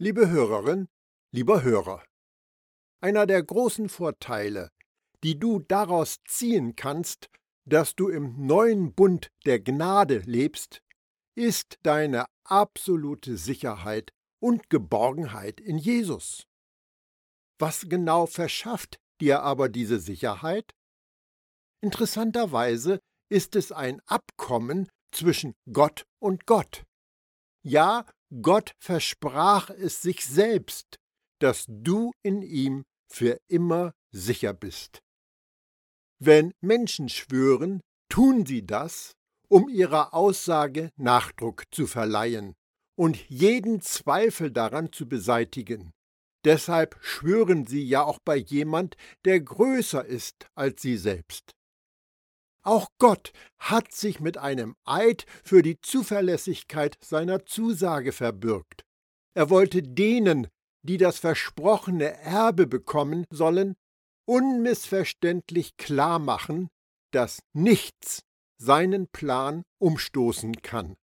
Liebe Hörerin, lieber Hörer, einer der großen Vorteile, die du daraus ziehen kannst, dass du im neuen Bund der Gnade lebst, ist deine absolute Sicherheit und Geborgenheit in Jesus. Was genau verschafft dir aber diese Sicherheit? Interessanterweise ist es ein Abkommen zwischen Gott und Gott. Ja, Gott versprach es sich selbst, dass du in ihm für immer sicher bist. Wenn Menschen schwören, tun sie das, um ihrer Aussage Nachdruck zu verleihen und jeden Zweifel daran zu beseitigen. Deshalb schwören sie ja auch bei jemand, der größer ist als sie selbst. Auch Gott hat sich mit einem Eid für die Zuverlässigkeit seiner Zusage verbürgt. Er wollte denen, die das versprochene Erbe bekommen sollen, unmissverständlich klar machen, dass nichts seinen Plan umstoßen kann.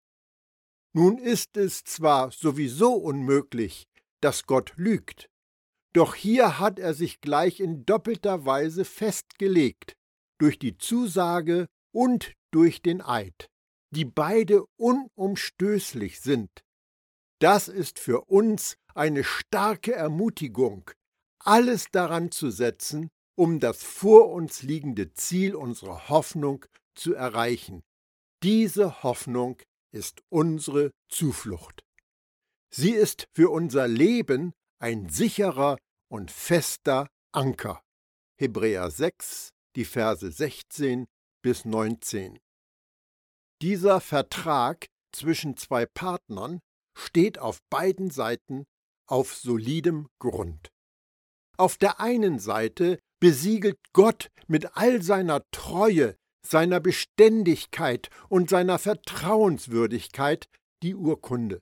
Nun ist es zwar sowieso unmöglich, dass Gott lügt, doch hier hat er sich gleich in doppelter Weise festgelegt, durch die Zusage und durch den Eid, die beide unumstößlich sind. Das ist für uns eine starke Ermutigung, alles daran zu setzen, um das vor uns liegende Ziel unserer Hoffnung zu erreichen. Diese Hoffnung ist unsere Zuflucht. Sie ist für unser Leben ein sicherer und fester Anker. Hebräer 6, die Verse 16 bis 19. Dieser Vertrag zwischen zwei Partnern steht auf beiden Seiten auf solidem Grund. Auf der einen Seite besiegelt Gott mit all seiner Treue, seiner Beständigkeit und seiner Vertrauenswürdigkeit die Urkunde.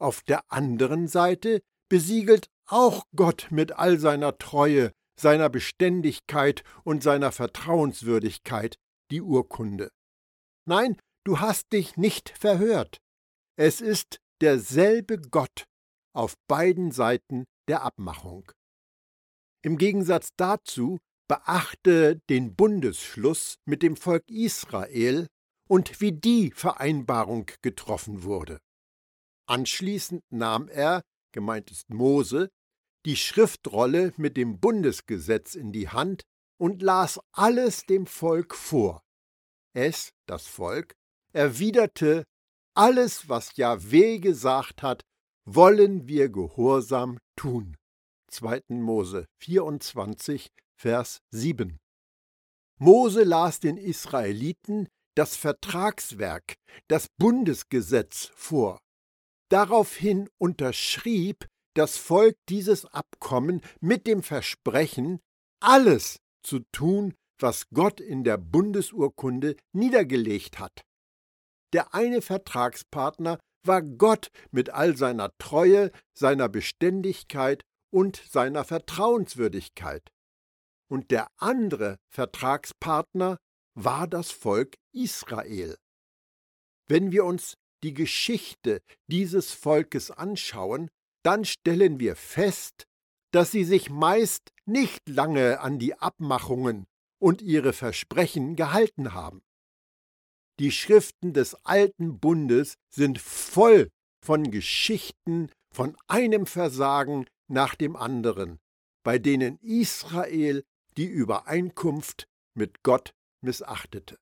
Auf der anderen Seite besiegelt auch Gott mit all seiner Treue, seiner Beständigkeit und seiner Vertrauenswürdigkeit die Urkunde. Nein, du hast dich nicht verhört. Es ist derselbe Gott auf beiden Seiten der Abmachung. Im Gegensatz dazu beachte den Bundesschluss mit dem Volk Israel und wie die Vereinbarung getroffen wurde. Anschließend nahm er, gemeint ist Mose, die Schriftrolle mit dem Bundesgesetz in die Hand und las alles dem Volk vor. Es, das Volk, erwiderte, alles, was Jahweh gesagt hat, wollen wir gehorsam tun. 2. Mose 24, Vers 7. Mose las den Israeliten das Vertragswerk, das Bundesgesetz vor. Daraufhin unterschrieb das Volk dieses Abkommen mit dem Versprechen, alles zu tun, was Gott in der Bundesurkunde niedergelegt hat. Der eine Vertragspartner war Gott mit all seiner Treue, seiner Beständigkeit und seiner Vertrauenswürdigkeit. Und der andere Vertragspartner war das Volk Israel. Wenn wir uns die Geschichte dieses Volkes anschauen, dann stellen wir fest, dass sie sich meist nicht lange an die Abmachungen und ihre Versprechen gehalten haben. Die Schriften des alten Bundes sind voll von Geschichten von einem Versagen nach dem anderen, bei denen Israel die Übereinkunft mit Gott missachtete.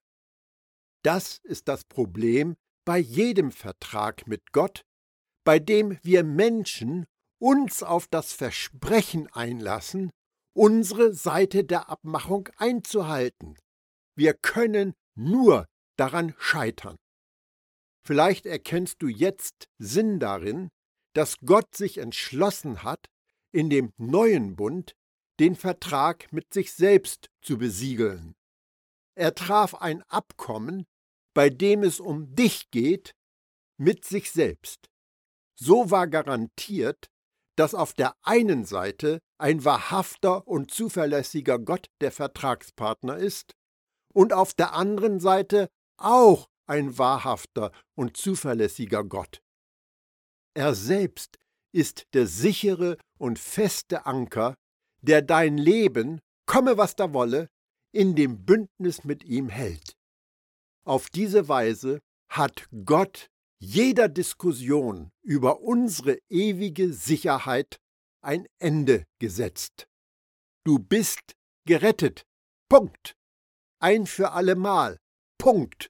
Das ist das Problem bei jedem Vertrag mit Gott, bei dem wir Menschen uns auf das Versprechen einlassen, unsere Seite der Abmachung einzuhalten. Wir können nur daran scheitern. Vielleicht erkennst du jetzt Sinn darin, dass Gott sich entschlossen hat, in dem neuen Bund den Vertrag mit sich selbst zu besiegeln. Er traf ein Abkommen, bei dem es um dich geht, mit sich selbst. So war garantiert, dass auf der einen Seite ein wahrhafter und zuverlässiger Gott der Vertragspartner ist und auf der anderen Seite auch ein wahrhafter und zuverlässiger Gott. Er selbst ist der sichere und feste Anker, der dein Leben, komme was da wolle, in dem Bündnis mit ihm hält. Auf diese Weise hat Gott jeder Diskussion über unsere ewige Sicherheit ein Ende gesetzt. Du bist gerettet. Punkt. Ein für allemal. Punkt.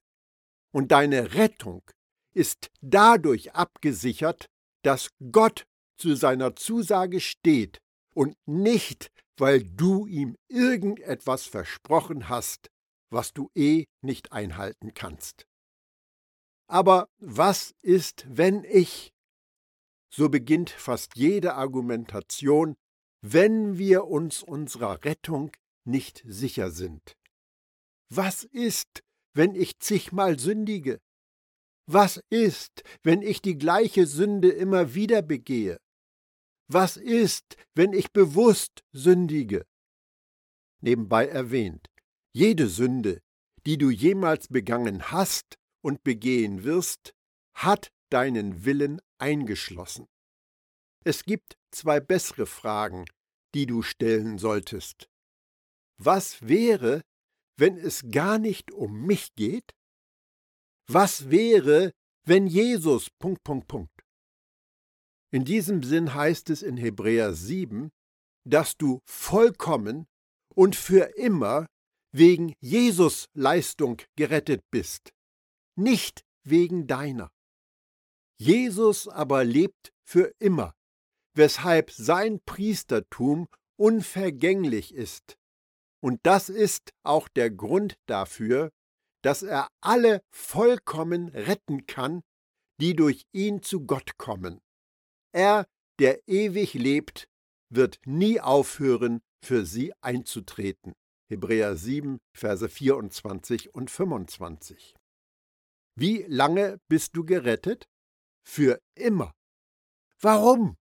Und deine Rettung ist dadurch abgesichert, dass Gott zu seiner Zusage steht und nicht, weil du ihm irgendetwas versprochen hast, was du eh nicht einhalten kannst. Aber was ist, wenn ich? So beginnt fast jede Argumentation, wenn wir uns unserer Rettung nicht sicher sind. Was ist, wenn ich zigmal sündige? Was ist, wenn ich die gleiche Sünde immer wieder begehe? Was ist, wenn ich bewusst sündige? Nebenbei erwähnt, jede Sünde, die du jemals begangen hast und begehen wirst, hat deinen Willen eingeschlossen. Es gibt zwei bessere Fragen, die du stellen solltest. Was wäre, wenn es gar nicht um mich geht? Was wäre, wenn Jesus. In diesem Sinn heißt es in Hebräer 7, dass du vollkommen und für immer wegen Jesus Leistung gerettet bist nicht wegen deiner. Jesus aber lebt für immer, weshalb sein Priestertum unvergänglich ist. Und das ist auch der Grund dafür, dass er alle vollkommen retten kann, die durch ihn zu Gott kommen. Er, der ewig lebt, wird nie aufhören, für sie einzutreten. Hebräer 7, Verse 24 und 25. Wie lange bist du gerettet? Für immer. Warum?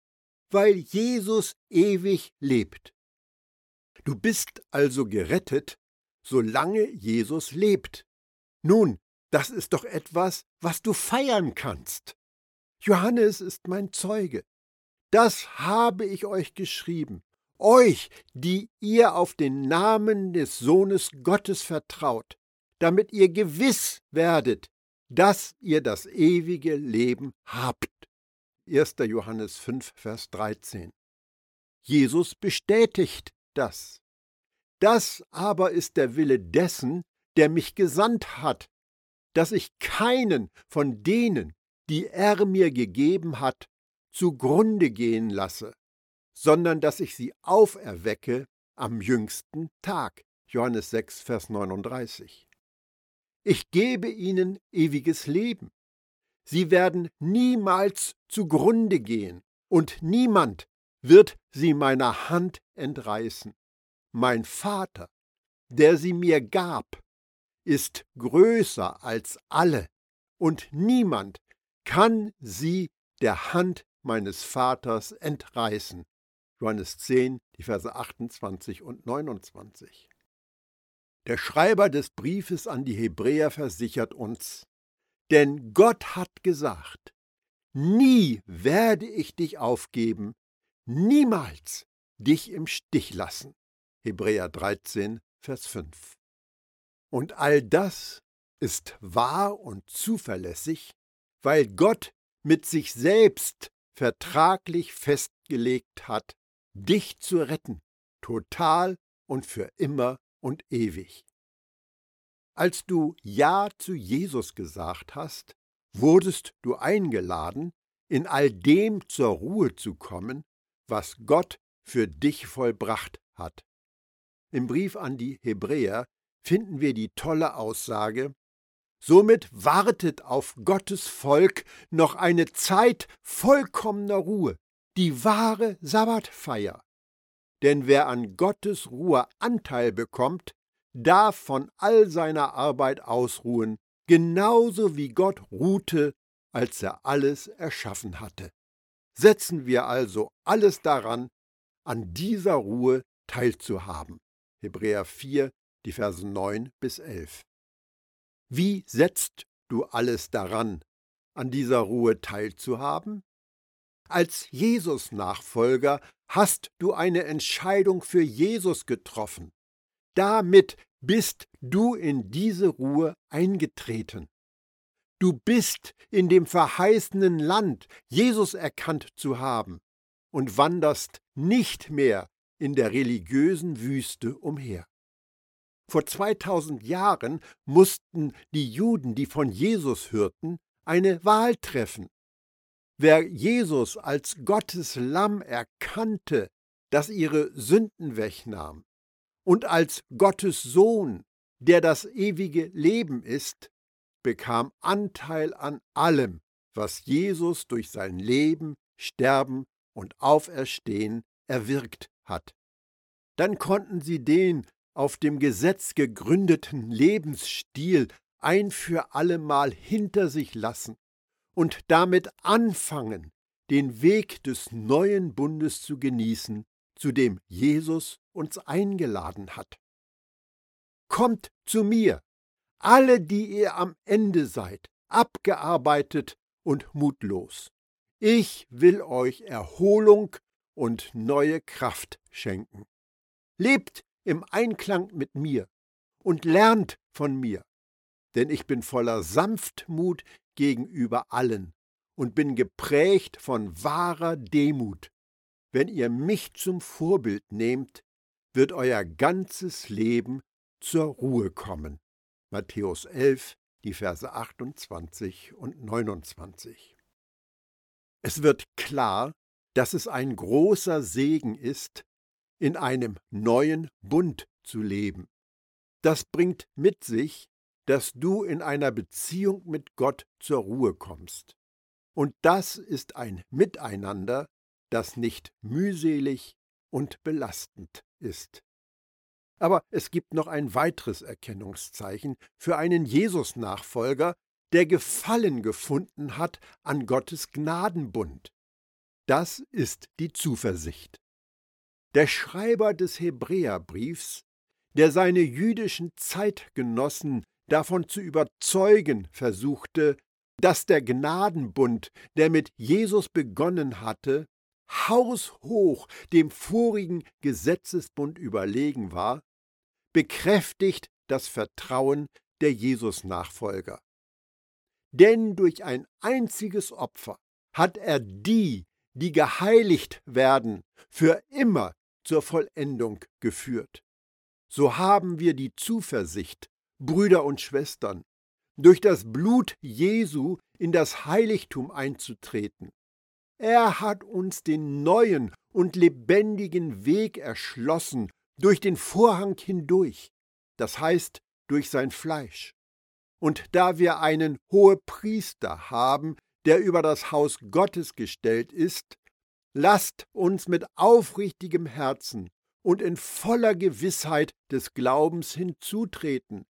Weil Jesus ewig lebt. Du bist also gerettet, solange Jesus lebt. Nun, das ist doch etwas, was du feiern kannst. Johannes ist mein Zeuge. Das habe ich euch geschrieben, euch, die ihr auf den Namen des Sohnes Gottes vertraut, damit ihr gewiss werdet, dass ihr das ewige Leben habt. 1. Johannes 5, Vers 13. Jesus bestätigt das. Das aber ist der Wille dessen, der mich gesandt hat, dass ich keinen von denen, die er mir gegeben hat, zugrunde gehen lasse, sondern dass ich sie auferwecke am jüngsten Tag. Johannes 6, Vers 39. Ich gebe ihnen ewiges Leben. Sie werden niemals zugrunde gehen, und niemand wird sie meiner Hand entreißen. Mein Vater, der sie mir gab, ist größer als alle, und niemand kann sie der Hand meines Vaters entreißen. Johannes 10, die Verse 28 und 29. Der Schreiber des Briefes an die Hebräer versichert uns, denn Gott hat gesagt, nie werde ich dich aufgeben, niemals dich im Stich lassen. Hebräer 13, Vers 5. Und all das ist wahr und zuverlässig, weil Gott mit sich selbst vertraglich festgelegt hat, dich zu retten, total und für immer und ewig. Als du Ja zu Jesus gesagt hast, wurdest du eingeladen, in all dem zur Ruhe zu kommen, was Gott für dich vollbracht hat. Im Brief an die Hebräer finden wir die tolle Aussage, Somit wartet auf Gottes Volk noch eine Zeit vollkommener Ruhe, die wahre Sabbatfeier. Denn wer an Gottes Ruhe Anteil bekommt, darf von all seiner Arbeit ausruhen, genauso wie Gott ruhte, als er alles erschaffen hatte. Setzen wir also alles daran, an dieser Ruhe teilzuhaben. Hebräer 4, die Verse 9 bis 11. Wie setzt du alles daran, an dieser Ruhe teilzuhaben? Als Jesus-Nachfolger hast du eine Entscheidung für Jesus getroffen. Damit bist du in diese Ruhe eingetreten. Du bist in dem verheißenen Land, Jesus erkannt zu haben, und wanderst nicht mehr in der religiösen Wüste umher. Vor 2000 Jahren mussten die Juden, die von Jesus hörten, eine Wahl treffen. Wer Jesus als Gottes Lamm erkannte, das ihre Sünden wegnahm, und als Gottes Sohn, der das ewige Leben ist, bekam Anteil an allem, was Jesus durch sein Leben, Sterben und Auferstehen erwirkt hat. Dann konnten sie den auf dem Gesetz gegründeten Lebensstil ein für allemal hinter sich lassen und damit anfangen, den Weg des neuen Bundes zu genießen, zu dem Jesus uns eingeladen hat. Kommt zu mir, alle, die ihr am Ende seid, abgearbeitet und mutlos. Ich will euch Erholung und neue Kraft schenken. Lebt im Einklang mit mir und lernt von mir, denn ich bin voller Sanftmut gegenüber allen und bin geprägt von wahrer Demut. Wenn ihr mich zum Vorbild nehmt, wird euer ganzes Leben zur Ruhe kommen. Matthäus 11, die Verse 28 und 29. Es wird klar, dass es ein großer Segen ist, in einem neuen Bund zu leben. Das bringt mit sich, dass du in einer Beziehung mit Gott zur Ruhe kommst. Und das ist ein Miteinander, das nicht mühselig und belastend ist. Aber es gibt noch ein weiteres Erkennungszeichen für einen Jesus-Nachfolger, der Gefallen gefunden hat an Gottes Gnadenbund. Das ist die Zuversicht. Der Schreiber des Hebräerbriefs, der seine jüdischen Zeitgenossen davon zu überzeugen versuchte, dass der Gnadenbund, der mit Jesus begonnen hatte, haushoch dem vorigen Gesetzesbund überlegen war, bekräftigt das Vertrauen der Jesus-Nachfolger. Denn durch ein einziges Opfer hat er die, die geheiligt werden, für immer zur Vollendung geführt. So haben wir die Zuversicht, Brüder und Schwestern, durch das Blut Jesu in das Heiligtum einzutreten. Er hat uns den neuen und lebendigen Weg erschlossen durch den Vorhang hindurch, das heißt durch sein Fleisch. Und da wir einen Hohepriester haben, der über das Haus Gottes gestellt ist, lasst uns mit aufrichtigem Herzen und in voller Gewissheit des Glaubens hinzutreten,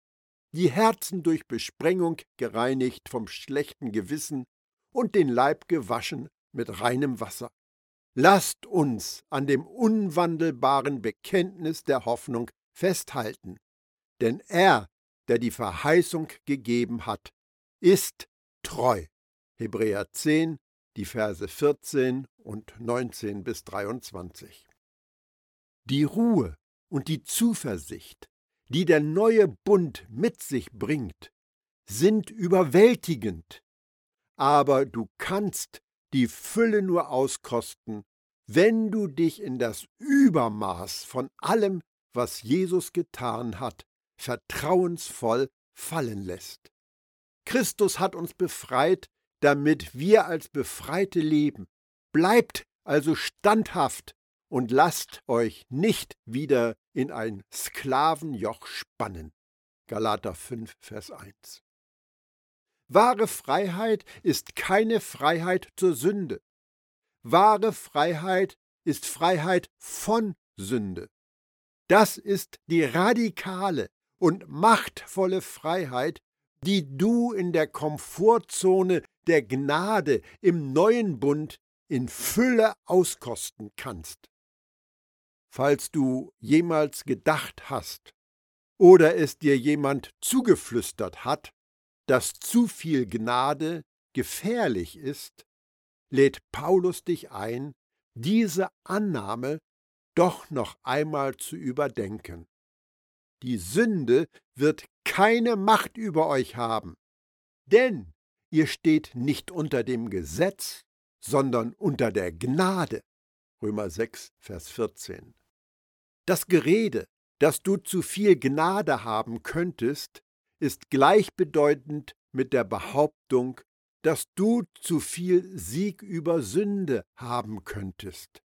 die Herzen durch Besprengung gereinigt vom schlechten Gewissen und den Leib gewaschen mit reinem Wasser. Lasst uns an dem unwandelbaren Bekenntnis der Hoffnung festhalten, denn er, der die Verheißung gegeben hat, ist treu. Hebräer 10, die Verse 14 und 19 bis 23. Die Ruhe und die Zuversicht, die der neue Bund mit sich bringt, sind überwältigend, aber du kannst die Fülle nur auskosten, wenn du dich in das Übermaß von allem, was Jesus getan hat, vertrauensvoll fallen lässt. Christus hat uns befreit, damit wir als Befreite leben. Bleibt also standhaft und lasst euch nicht wieder in ein Sklavenjoch spannen. Galater 5, Vers 1. Wahre Freiheit ist keine Freiheit zur Sünde. Wahre Freiheit ist Freiheit von Sünde. Das ist die radikale und machtvolle Freiheit, die du in der Komfortzone der Gnade im neuen Bund in Fülle auskosten kannst. Falls du jemals gedacht hast oder es dir jemand zugeflüstert hat, dass zu viel Gnade gefährlich ist, lädt Paulus dich ein, diese Annahme doch noch einmal zu überdenken. Die Sünde wird keine Macht über euch haben, denn ihr steht nicht unter dem Gesetz, sondern unter der Gnade. Römer 6, Vers 14. Das Gerede, dass du zu viel Gnade haben könntest, ist gleichbedeutend mit der Behauptung, dass du zu viel Sieg über Sünde haben könntest.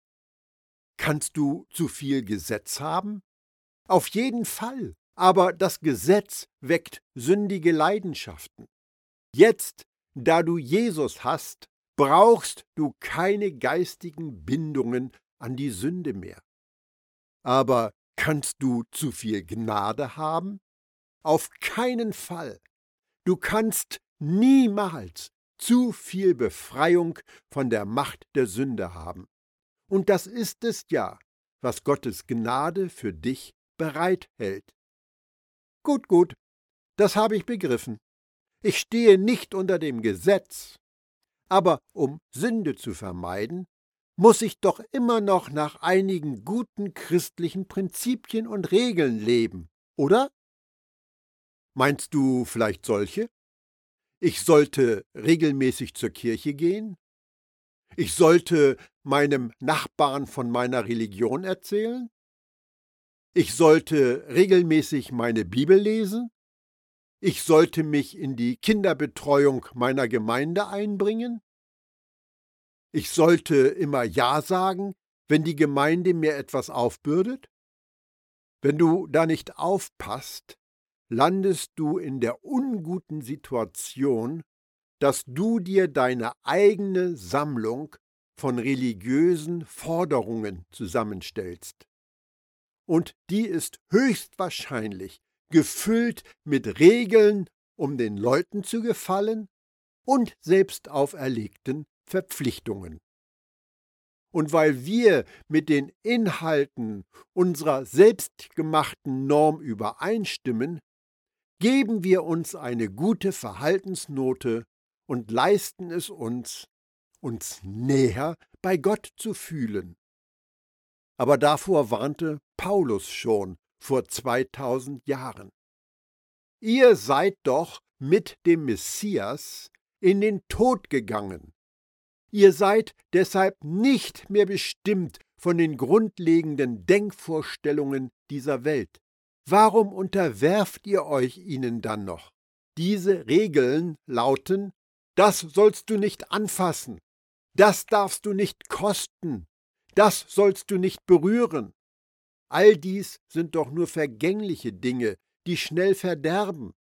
Kannst du zu viel Gesetz haben? Auf jeden Fall, aber das Gesetz weckt sündige Leidenschaften. Jetzt, da du Jesus hast, brauchst du keine geistigen Bindungen an die Sünde mehr. Aber kannst du zu viel Gnade haben? Auf keinen Fall. Du kannst niemals zu viel Befreiung von der Macht der Sünde haben. Und das ist es ja, was Gottes Gnade für dich bereithält. Gut, gut, das habe ich begriffen. Ich stehe nicht unter dem Gesetz, aber um Sünde zu vermeiden, muss ich doch immer noch nach einigen guten christlichen Prinzipien und Regeln leben, oder? Meinst du vielleicht solche? Ich sollte regelmäßig zur Kirche gehen? Ich sollte meinem Nachbarn von meiner Religion erzählen? Ich sollte regelmäßig meine Bibel lesen? Ich sollte mich in die Kinderbetreuung meiner Gemeinde einbringen? Ich sollte immer Ja sagen, wenn die Gemeinde mir etwas aufbürdet? Wenn du da nicht aufpasst, landest du in der unguten Situation, dass du dir deine eigene Sammlung von religiösen Forderungen zusammenstellst. Und die ist höchstwahrscheinlich gefüllt mit Regeln, um den Leuten zu gefallen und selbst auferlegten Verpflichtungen. Und weil wir mit den Inhalten unserer selbstgemachten Norm übereinstimmen, geben wir uns eine gute Verhaltensnote und leisten es uns, uns näher bei Gott zu fühlen. Aber davor warnte Paulus schon vor 2000 Jahren. Ihr seid doch mit dem Messias in den Tod gegangen. Ihr seid deshalb nicht mehr bestimmt von den grundlegenden Denkvorstellungen dieser Welt. Warum unterwerft ihr euch ihnen dann noch? Diese Regeln lauten, das sollst du nicht anfassen, das darfst du nicht kosten, das sollst du nicht berühren. All dies sind doch nur vergängliche Dinge, die schnell verderben.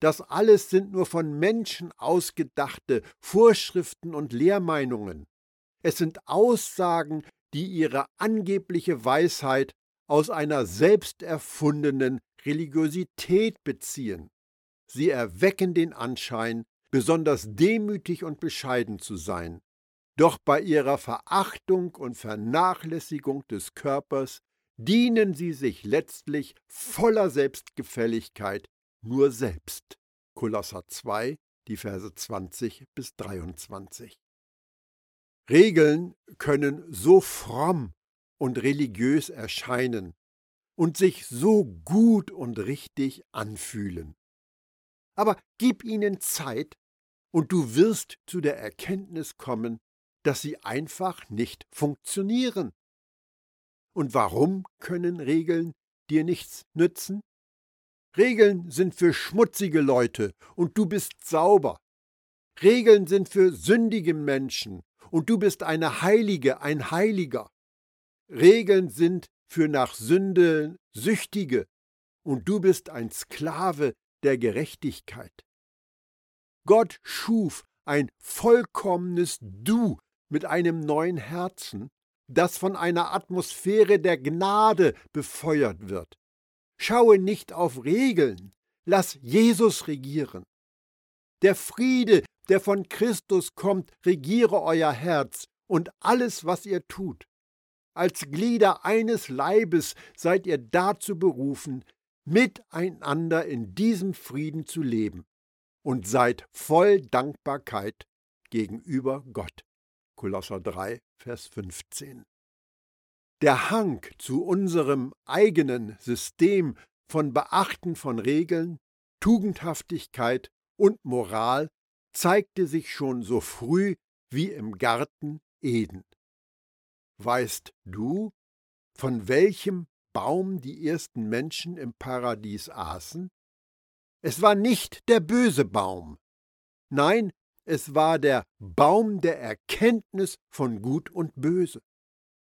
Das alles sind nur von Menschen ausgedachte Vorschriften und Lehrmeinungen. Es sind Aussagen, die ihre angebliche Weisheit aus einer selbst erfundenen Religiosität beziehen. Sie erwecken den Anschein, besonders demütig und bescheiden zu sein. Doch bei ihrer Verachtung und Vernachlässigung des Körpers dienen sie sich letztlich voller Selbstgefälligkeit nur selbst. Kolosser 2, die Verse 20 bis 23. Regeln können so fromm und religiös erscheinen und sich so gut und richtig anfühlen. Aber gib ihnen Zeit und du wirst zu der Erkenntnis kommen, dass sie einfach nicht funktionieren. Und warum können Regeln dir nichts nützen? Regeln sind für schmutzige Leute und du bist sauber. Regeln sind für sündige Menschen und du bist eine Heilige, ein Heiliger. Regeln sind für nach Sünde Süchtige und du bist ein Sklave der Gerechtigkeit. Gott schuf ein vollkommenes Du mit einem neuen Herzen, das von einer Atmosphäre der Gnade befeuert wird. Schaue nicht auf Regeln, lass Jesus regieren. Der Friede, der von Christus kommt, regiere euer Herz und alles, was ihr tut. Als Glieder eines Leibes seid ihr dazu berufen, miteinander in diesem Frieden zu leben und seid voll Dankbarkeit gegenüber Gott. Kolosser 3, Vers 15. Der Hang zu unserem eigenen System von Beachten von Regeln, Tugendhaftigkeit und Moral zeigte sich schon so früh wie im Garten Eden. Weißt du, von welchem Baum die ersten Menschen im Paradies aßen? Es war nicht der böse Baum. Nein, es war der Baum der Erkenntnis von Gut und Böse.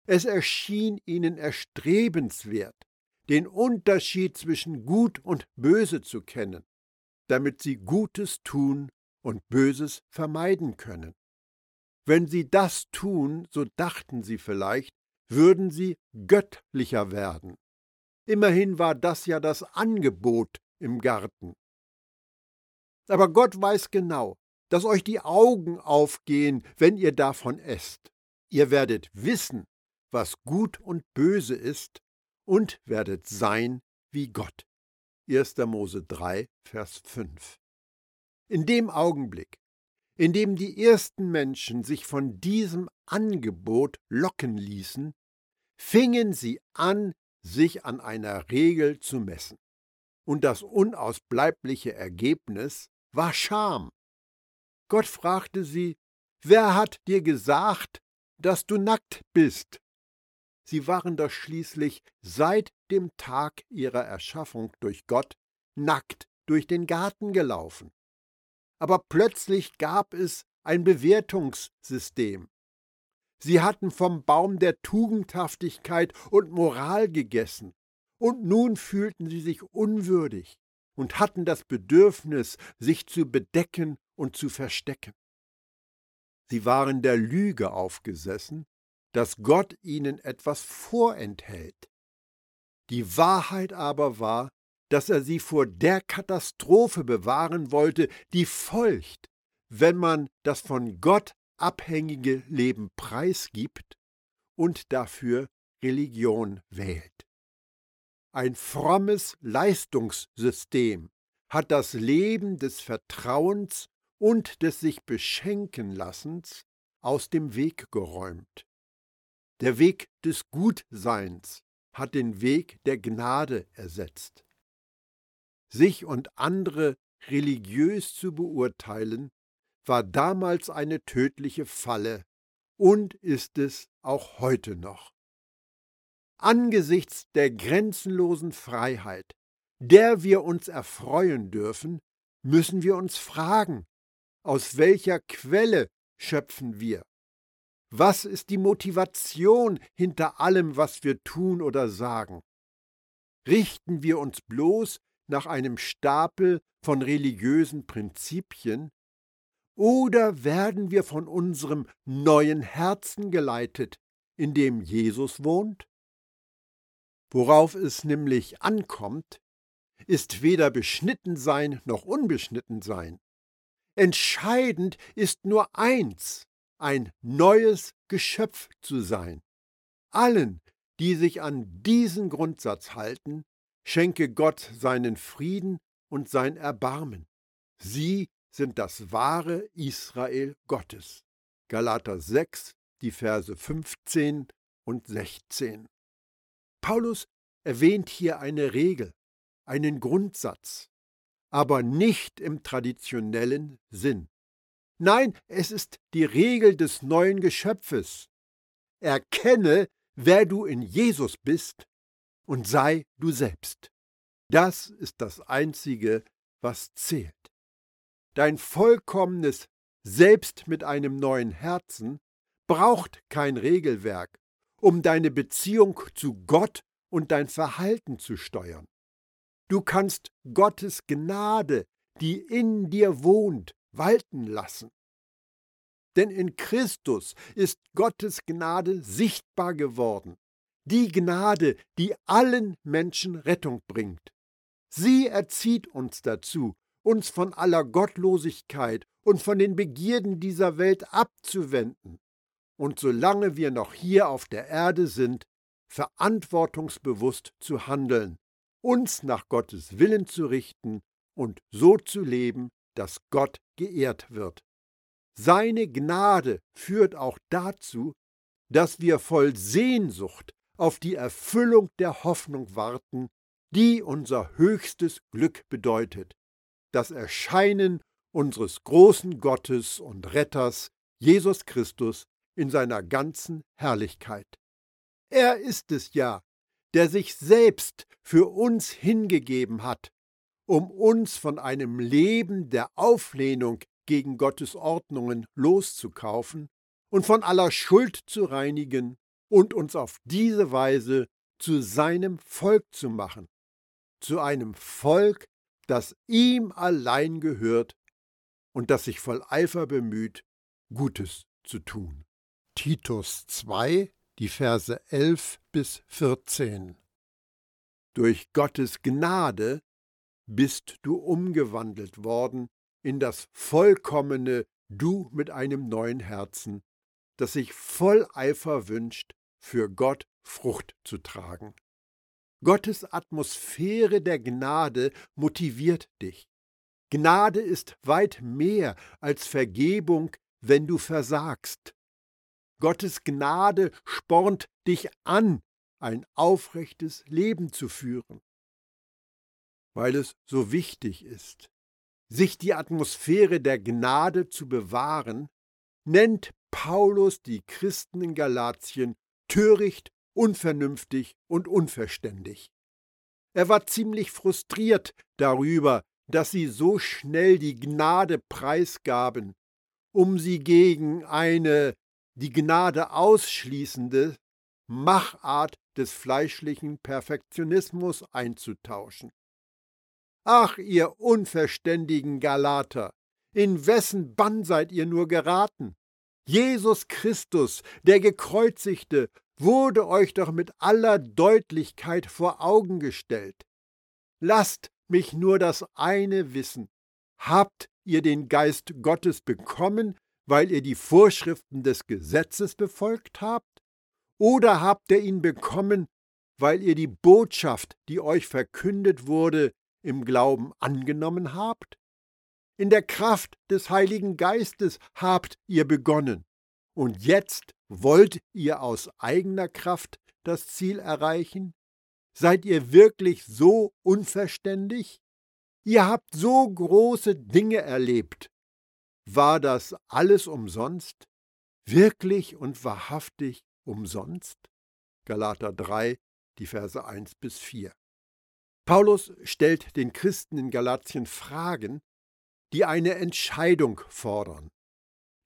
Es erschien ihnen erstrebenswert, den Unterschied zwischen Gut und Böse zu kennen, damit sie Gutes tun und Böses vermeiden können. Wenn sie das tun, so dachten sie vielleicht, würden sie göttlicher werden. Immerhin war das ja das Angebot im Garten. Aber Gott weiß genau, dass euch die Augen aufgehen, wenn ihr davon esst. Ihr werdet wissen, was gut und böse ist, und werdet sein wie Gott. 1. Mose 3, Vers 5. In dem Augenblick, in dem die ersten Menschen sich von diesem Angebot locken ließen, fingen sie an, sich an einer Regel zu messen. Und das unausbleibliche Ergebnis war Scham. Gott fragte sie, Wer hat dir gesagt, dass du nackt bist? Sie waren doch schließlich seit dem Tag ihrer Erschaffung durch Gott nackt durch den Garten gelaufen. Aber plötzlich gab es ein Bewertungssystem. Sie hatten vom Baum der Tugendhaftigkeit und Moral gegessen, und nun fühlten sie sich unwürdig und hatten das Bedürfnis, sich zu bedecken und zu verstecken. Sie waren der Lüge aufgesessen dass Gott ihnen etwas vorenthält. Die Wahrheit aber war, dass er sie vor der Katastrophe bewahren wollte, die folgt, wenn man das von Gott abhängige Leben preisgibt und dafür Religion wählt. Ein frommes Leistungssystem hat das Leben des Vertrauens und des sich beschenken Lassens aus dem Weg geräumt. Der Weg des Gutseins hat den Weg der Gnade ersetzt. Sich und andere religiös zu beurteilen, war damals eine tödliche Falle und ist es auch heute noch. Angesichts der grenzenlosen Freiheit, der wir uns erfreuen dürfen, müssen wir uns fragen, aus welcher Quelle schöpfen wir? Was ist die Motivation hinter allem, was wir tun oder sagen? Richten wir uns bloß nach einem Stapel von religiösen Prinzipien? Oder werden wir von unserem neuen Herzen geleitet, in dem Jesus wohnt? Worauf es nämlich ankommt, ist weder beschnitten sein noch unbeschnitten sein. Entscheidend ist nur eins, ein neues Geschöpf zu sein. Allen, die sich an diesen Grundsatz halten, schenke Gott seinen Frieden und sein Erbarmen. Sie sind das wahre Israel Gottes. Galater 6, die Verse 15 und 16. Paulus erwähnt hier eine Regel, einen Grundsatz, aber nicht im traditionellen Sinn. Nein, es ist die Regel des neuen Geschöpfes. Erkenne, wer du in Jesus bist und sei du selbst. Das ist das Einzige, was zählt. Dein vollkommenes Selbst mit einem neuen Herzen braucht kein Regelwerk, um deine Beziehung zu Gott und dein Verhalten zu steuern. Du kannst Gottes Gnade, die in dir wohnt, walten lassen. Denn in Christus ist Gottes Gnade sichtbar geworden, die Gnade, die allen Menschen Rettung bringt. Sie erzieht uns dazu, uns von aller Gottlosigkeit und von den Begierden dieser Welt abzuwenden und solange wir noch hier auf der Erde sind, verantwortungsbewusst zu handeln, uns nach Gottes Willen zu richten und so zu leben, dass Gott geehrt wird. seine Gnade führt auch dazu, dass wir voll Sehnsucht auf die Erfüllung der Hoffnung warten, die unser höchstes Glück bedeutet, das Erscheinen unseres großen Gottes und Retters, Jesus Christus, in seiner ganzen Herrlichkeit. Er ist es ja, der sich selbst für uns hingegeben hat, um uns von einem Leben der Auflehnung gegen Gottes Ordnungen loszukaufen und von aller Schuld zu reinigen und uns auf diese Weise zu seinem Volk zu machen, zu einem Volk, das ihm allein gehört und das sich voll Eifer bemüht, Gutes zu tun. Titus 2, die Verse 11 bis 14. Durch Gottes Gnade bist du umgewandelt worden in das vollkommene Du mit einem neuen Herzen, das sich voll Eifer wünscht, für Gott Frucht zu tragen. Gottes Atmosphäre der Gnade motiviert dich. Gnade ist weit mehr als Vergebung, wenn du versagst. Gottes Gnade spornt dich an, ein aufrechtes Leben zu führen. Weil es so wichtig ist, sich die Atmosphäre der Gnade zu bewahren, nennt Paulus die Christen in Galatien töricht, unvernünftig und unverständig. Er war ziemlich frustriert darüber, dass sie so schnell die Gnade preisgaben, um sie gegen eine die Gnade ausschließende Machart des fleischlichen Perfektionismus einzutauschen. Ach, ihr unverständigen Galater, in wessen Bann seid ihr nur geraten? Jesus Christus, der Gekreuzigte, wurde euch doch mit aller Deutlichkeit vor Augen gestellt. Lasst mich nur das eine wissen. Habt ihr den Geist Gottes bekommen, weil ihr die Vorschriften des Gesetzes befolgt habt? Oder habt ihr ihn bekommen, weil ihr die Botschaft, die euch verkündet wurde, im Glauben angenommen habt? In der Kraft des Heiligen Geistes habt ihr begonnen. Und jetzt wollt ihr aus eigener Kraft das Ziel erreichen? Seid ihr wirklich so unverständig? Ihr habt so große Dinge erlebt. War das alles umsonst? Wirklich und wahrhaftig umsonst? Galater 3, die Verse 1 bis 4. Paulus stellt den Christen in Galatien Fragen, die eine Entscheidung fordern.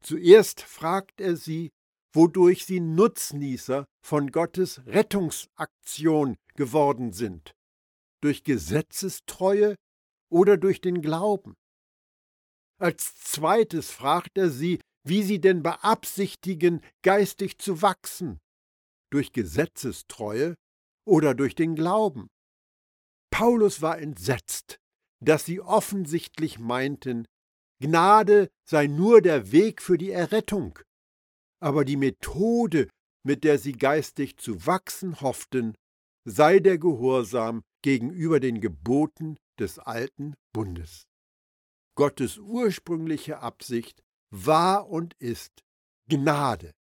Zuerst fragt er sie, wodurch sie Nutznießer von Gottes Rettungsaktion geworden sind, durch Gesetzestreue oder durch den Glauben. Als zweites fragt er sie, wie sie denn beabsichtigen, geistig zu wachsen, durch Gesetzestreue oder durch den Glauben. Paulus war entsetzt, dass sie offensichtlich meinten, Gnade sei nur der Weg für die Errettung, aber die Methode, mit der sie geistig zu wachsen hofften, sei der Gehorsam gegenüber den Geboten des alten Bundes. Gottes ursprüngliche Absicht war und ist Gnade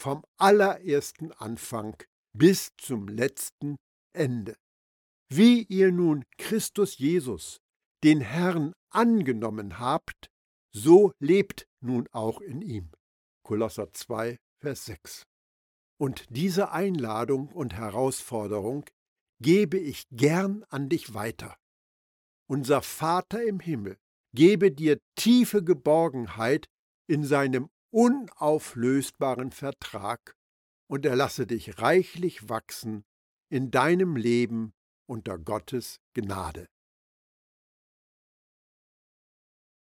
vom allerersten Anfang bis zum letzten Ende. Wie ihr nun Christus Jesus, den Herrn, angenommen habt, so lebt nun auch in ihm. Kolosser 2, Vers 6. Und diese Einladung und Herausforderung gebe ich gern an dich weiter. Unser Vater im Himmel gebe dir tiefe Geborgenheit in seinem unauflösbaren Vertrag und er lasse dich reichlich wachsen in deinem Leben unter Gottes Gnade.